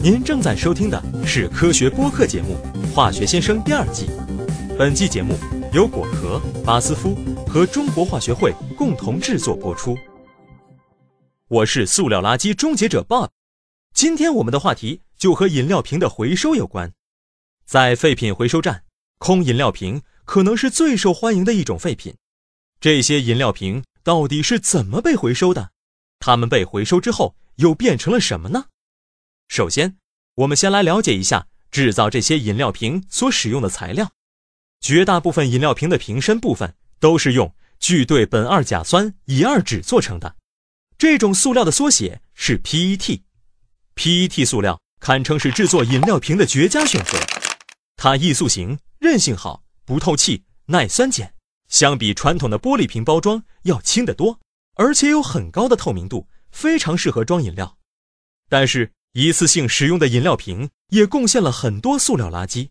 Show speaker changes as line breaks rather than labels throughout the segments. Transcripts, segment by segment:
您正在收听的是科学播客节目《化学先生》第二季。本季节目由果壳、巴斯夫和中国化学会共同制作播出。我是塑料垃圾终结者 Bob。今天我们的话题就和饮料瓶的回收有关。在废品回收站，空饮料瓶可能是最受欢迎的一种废品。这些饮料瓶到底是怎么被回收的？它们被回收之后又变成了什么呢？首先，我们先来了解一下制造这些饮料瓶所使用的材料。绝大部分饮料瓶的瓶身部分都是用聚对苯二甲酸乙二酯做成的，这种塑料的缩写是 PET。PET 塑料堪称是制作饮料瓶的绝佳选择。它易塑形、韧性好、不透气、耐酸碱，相比传统的玻璃瓶包装要轻得多，而且有很高的透明度，非常适合装饮料。但是，一次性使用的饮料瓶也贡献了很多塑料垃圾。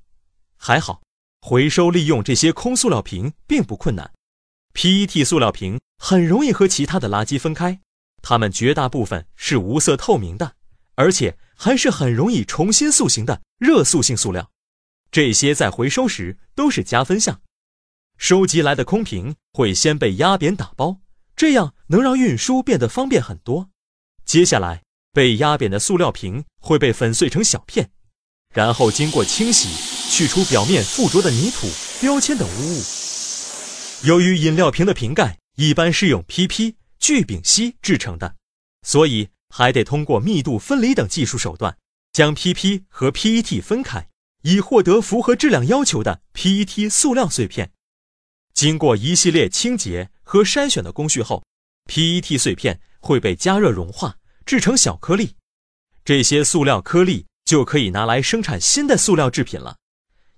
还好，回收利用这些空塑料瓶并不困难。PET 塑料瓶很容易和其他的垃圾分开，它们绝大部分是无色透明的，而且还是很容易重新塑形的热塑性塑料。这些在回收时都是加分项，收集来的空瓶会先被压扁打包，这样能让运输变得方便很多。接下来，被压扁的塑料瓶会被粉碎成小片，然后经过清洗，去除表面附着的泥土、标签等污物。由于饮料瓶的瓶盖一般是用 PP 聚丙烯制成的，所以还得通过密度分离等技术手段，将 PP 和 PET 分开。以获得符合质量要求的 PET 塑料碎片。经过一系列清洁和筛选的工序后，PET 碎片会被加热融化，制成小颗粒。这些塑料颗粒就可以拿来生产新的塑料制品了。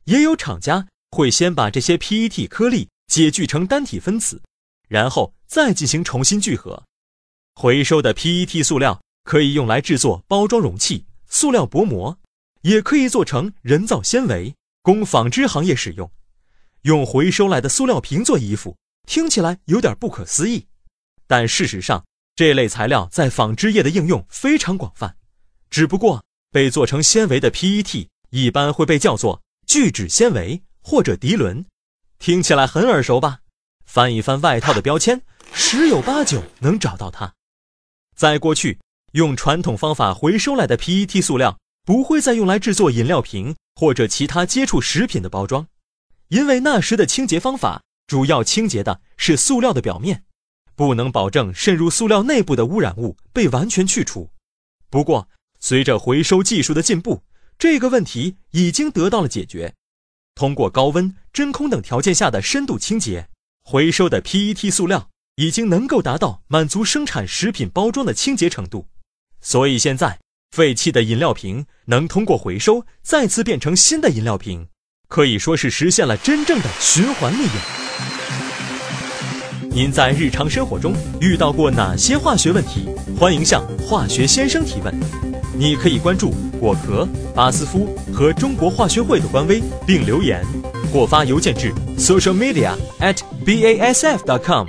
也有厂家会先把这些 PET 颗粒解聚成单体分子，然后再进行重新聚合。回收的 PET 塑料可以用来制作包装容器、塑料薄膜。也可以做成人造纤维，供纺织行业使用。用回收来的塑料瓶做衣服，听起来有点不可思议，但事实上，这类材料在纺织业的应用非常广泛。只不过，被做成纤维的 PET 一般会被叫做聚酯纤维或者涤纶，听起来很耳熟吧？翻一翻外套的标签，十有八九能找到它。在过去，用传统方法回收来的 PET 塑料。不会再用来制作饮料瓶或者其他接触食品的包装，因为那时的清洁方法主要清洁的是塑料的表面，不能保证渗入塑料内部的污染物被完全去除。不过，随着回收技术的进步，这个问题已经得到了解决。通过高温、真空等条件下的深度清洁，回收的 PET 塑料已经能够达到满足生产食品包装的清洁程度。所以现在。废弃的饮料瓶能通过回收再次变成新的饮料瓶，可以说是实现了真正的循环利用。您在日常生活中遇到过哪些化学问题？欢迎向化学先生提问。你可以关注果壳、巴斯夫和中国化学会的官微并留言，或发邮件至 socialmedia@basf.com